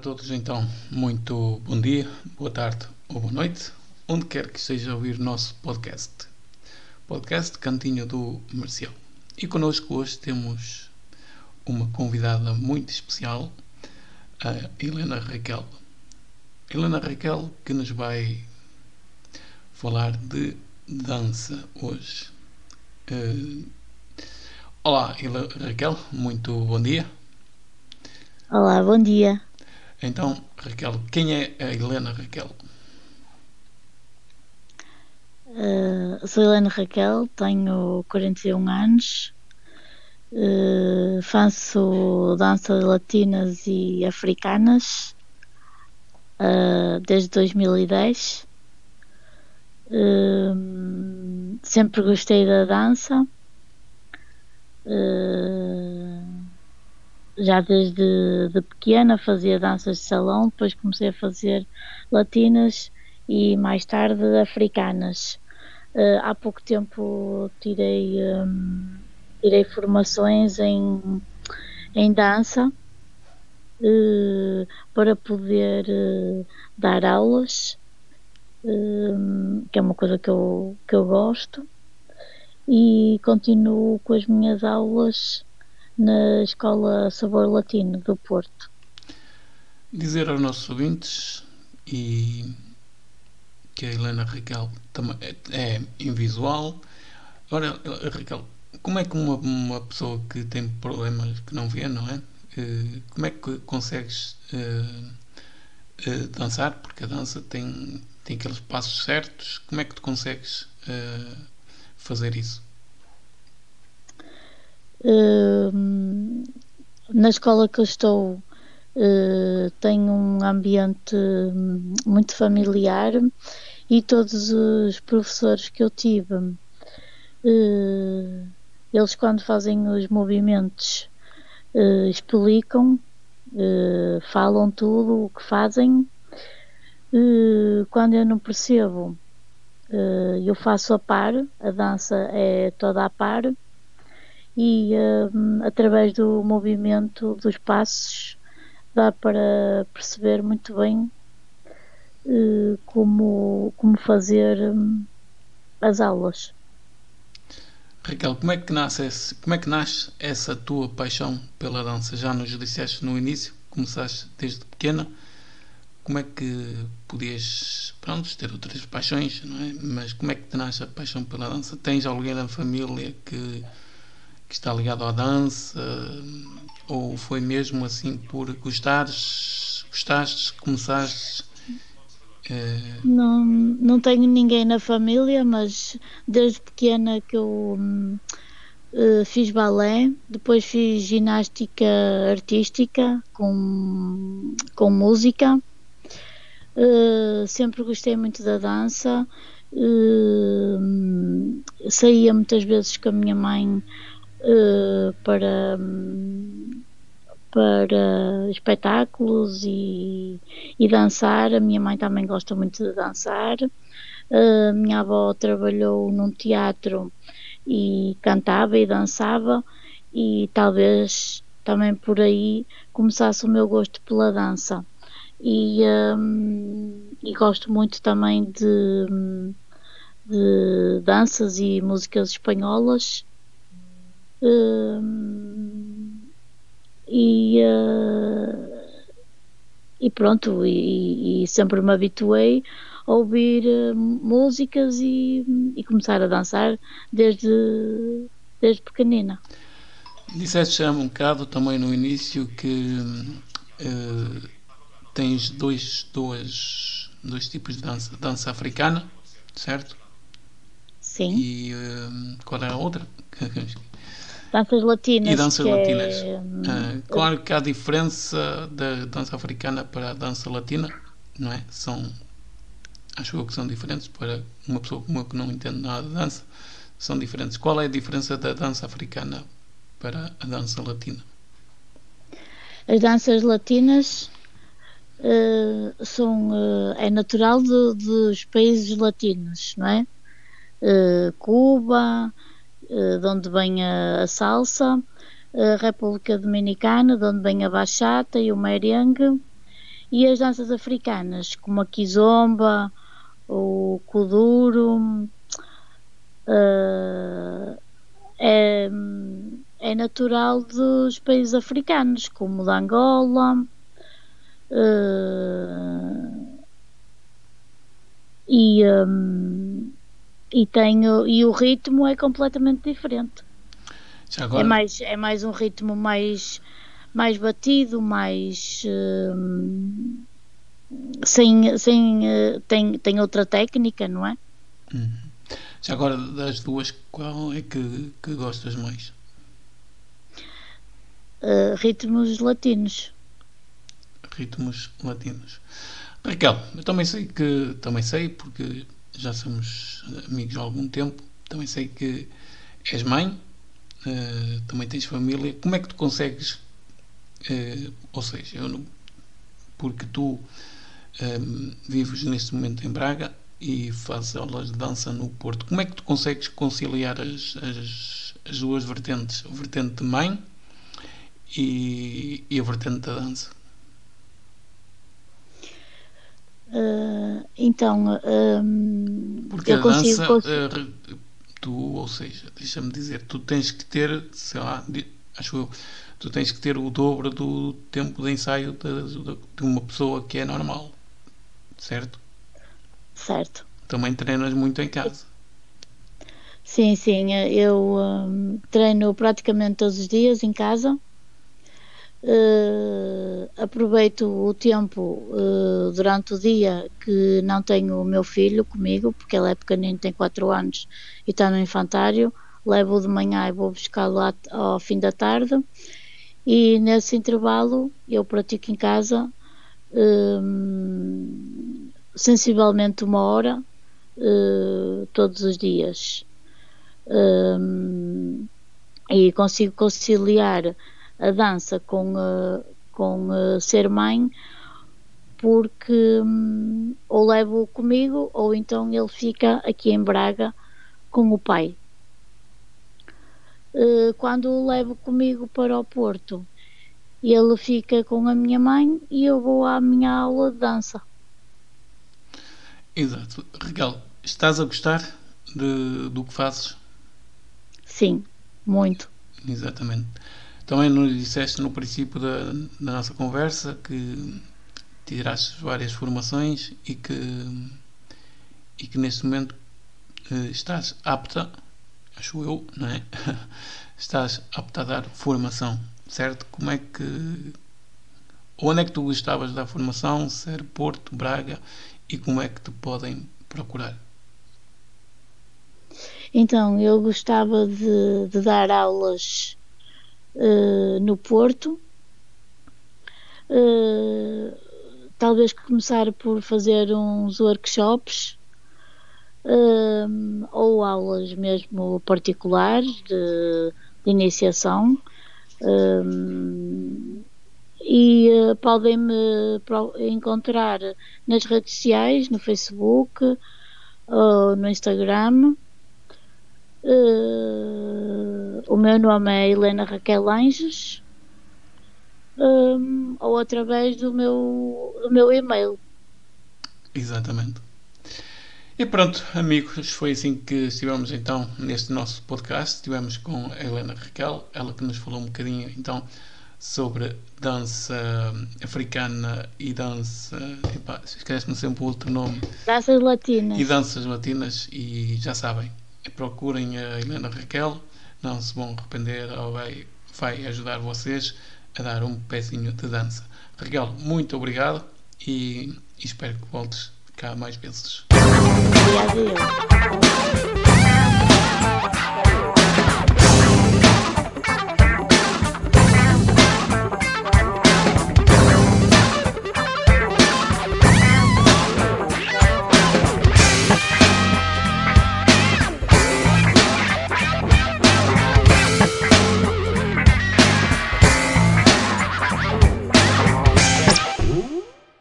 todos, então, muito bom dia, boa tarde ou boa noite, onde quer que esteja a ouvir o nosso podcast. Podcast Cantinho do Marcial. E connosco hoje temos uma convidada muito especial, a Helena Raquel. Helena Raquel que nos vai falar de dança hoje. Uh, olá, Helena Raquel, muito bom dia. Olá, bom dia. Então, Raquel, quem é a Helena Raquel? Uh, sou Helena Raquel, tenho 41 anos, uh, faço danças latinas e africanas uh, desde 2010. sempre gostei da dança. Uh, já desde de pequena fazia danças de salão, depois comecei a fazer latinas e mais tarde africanas. Uh, há pouco tempo tirei, um, tirei formações em, em dança uh, para poder uh, dar aulas, que é uma coisa que eu, que eu gosto, e continuo com as minhas aulas na Escola Sabor Latino do Porto. Dizer aos nossos ouvintes e que a Helena Raquel é, é invisual. Agora, Raquel, como é que uma, uma pessoa que tem problemas que não vê, não é? Eh, como é que consegues uh, uh, dançar? Porque a dança tem, tem aqueles passos certos. Como é que tu consegues uh, fazer isso? Na escola que eu estou uh, tem um ambiente muito familiar e todos os professores que eu tive, uh, eles quando fazem os movimentos uh, explicam, falam tudo o que fazem. quando eu não percebo, eu faço a par, a dança é toda a par e um, através do movimento dos passos dá para perceber muito bem uh, como, como fazer um, as aulas. Raquel, como é que nasce esse, como é que nasce essa tua paixão pela dança? Já nos disseste no início, começaste desde pequena. Como é que podias, pronto, ter outras paixões, não é? Mas como é que te nasce a paixão pela dança? Tens alguém na família que que está ligado à dança? Ou foi mesmo assim por gostares, gostaste, começaste? É... Não, não tenho ninguém na família, mas desde pequena que eu uh, fiz balé, depois fiz ginástica artística com, com música. Uh, sempre gostei muito da dança. Uh, saía muitas vezes com a minha mãe uh, para, para espetáculos e, e dançar. A minha mãe também gosta muito de dançar. A minha avó trabalhou num teatro e cantava e dançava, e talvez também por aí começasse o meu gosto pela dança. E, um, e gosto muito também de, de danças e músicas espanholas e, uh, e pronto, e, e, sempre me habituei a ouvir uh, músicas e, e, começar a dançar desde, desde pequenina. Disseste já um bocado também no início que uh, tens dois, dois, dois tipos de dança. Dança africana, certo? Sim. E qual é a outra? danças latinas. E danças latinas. É, uh, claro que há diferença da dança africana para a dança latina, não é? São, acho eu que são diferentes para uma pessoa como eu que não entende nada de dança, são diferentes. Qual é a diferença da dança africana para a dança latina? As danças latinas uh, são uh, é natural de, dos países latinos, não é? Cuba, eh, de onde vem a, a salsa, a República Dominicana, de onde vem a bachata e o merengue, E as danças africanas, como a kizomba, o kuduro, uh, é, é natural dos países africanos, como de Angola. Uh, e, um, e, tenho, e o ritmo é completamente diferente. Agora... É, mais, é mais um ritmo mais, mais batido, mais. Um, sem, sem, uh, tem, tem outra técnica, não é? Uhum. Já agora, das duas, qual é que, que gostas mais? Uh, ritmos latinos. Ritmos latinos. Raquel, eu também sei que também sei porque já somos amigos há algum tempo. Também sei que és mãe, uh, também tens família. Como é que tu consegues? Uh, ou seja, eu não, porque tu um, vives neste momento em Braga e fazes aulas de dança no Porto. Como é que tu consegues conciliar as, as, as duas vertentes? A vertente de mãe e, e a vertente da dança? Uh, então, um, porque a dança, consigo... uh, tu, ou seja, deixa-me dizer, tu tens que ter, sei lá, acho eu, tu tens que ter o dobro do tempo de ensaio de, de uma pessoa que é normal, certo? Certo. Também treinas muito em casa. Sim, sim, eu um, treino praticamente todos os dias em casa. Uh, aproveito o tempo uh, durante o dia que não tenho o meu filho comigo, porque ele é pequenino, tem 4 anos e está no infantário. Levo-o de manhã e vou buscá-lo ao fim da tarde. E nesse intervalo eu pratico em casa um, sensivelmente uma hora todos os dias. E consigo conciliar a dança com, uh, com uh, ser mãe porque um, ou levo comigo ou então ele fica aqui em Braga com o pai. Uh, quando o levo comigo para o Porto, ele fica com a minha mãe e eu vou à minha aula de dança. Exato. Raquel, estás a gostar de, do que fazes? Sim, muito. Exatamente. Também nos disseste no princípio da, da nossa conversa que tiraste várias formações e que, e que neste momento eh, estás apta, acho eu, não é? estás apta a dar formação, certo? Como é que. Onde é que tu gostavas da formação? Ser Porto, Braga e como é que te podem procurar? Então, eu gostava de, de dar aulas uh, no Porto. Uh, talvez começar por fazer uns workshops uh, ou aulas mesmo particulares de, de iniciação. e podem-me encontrar nas redes sociais, no Facebook ou no Instagram. Uh, o meu nome é Helena Raquel Anjos um, ou através do meu, do meu e-mail. Exatamente. E pronto, amigos, foi assim que estivemos então neste nosso podcast. Estivemos com a Helena Raquel, ela que nos falou um bocadinho então sobre dança africana e dança. Esquece-me sempre o outro nome. Danças latinas. E danças latinas, e já sabem, procurem a Helena Raquel, não se vão arrepender, ou vai, vai ajudar vocês a dar um pezinho de dança. Raquel, muito obrigado e, e espero que voltes cá mais vezes. Obrigada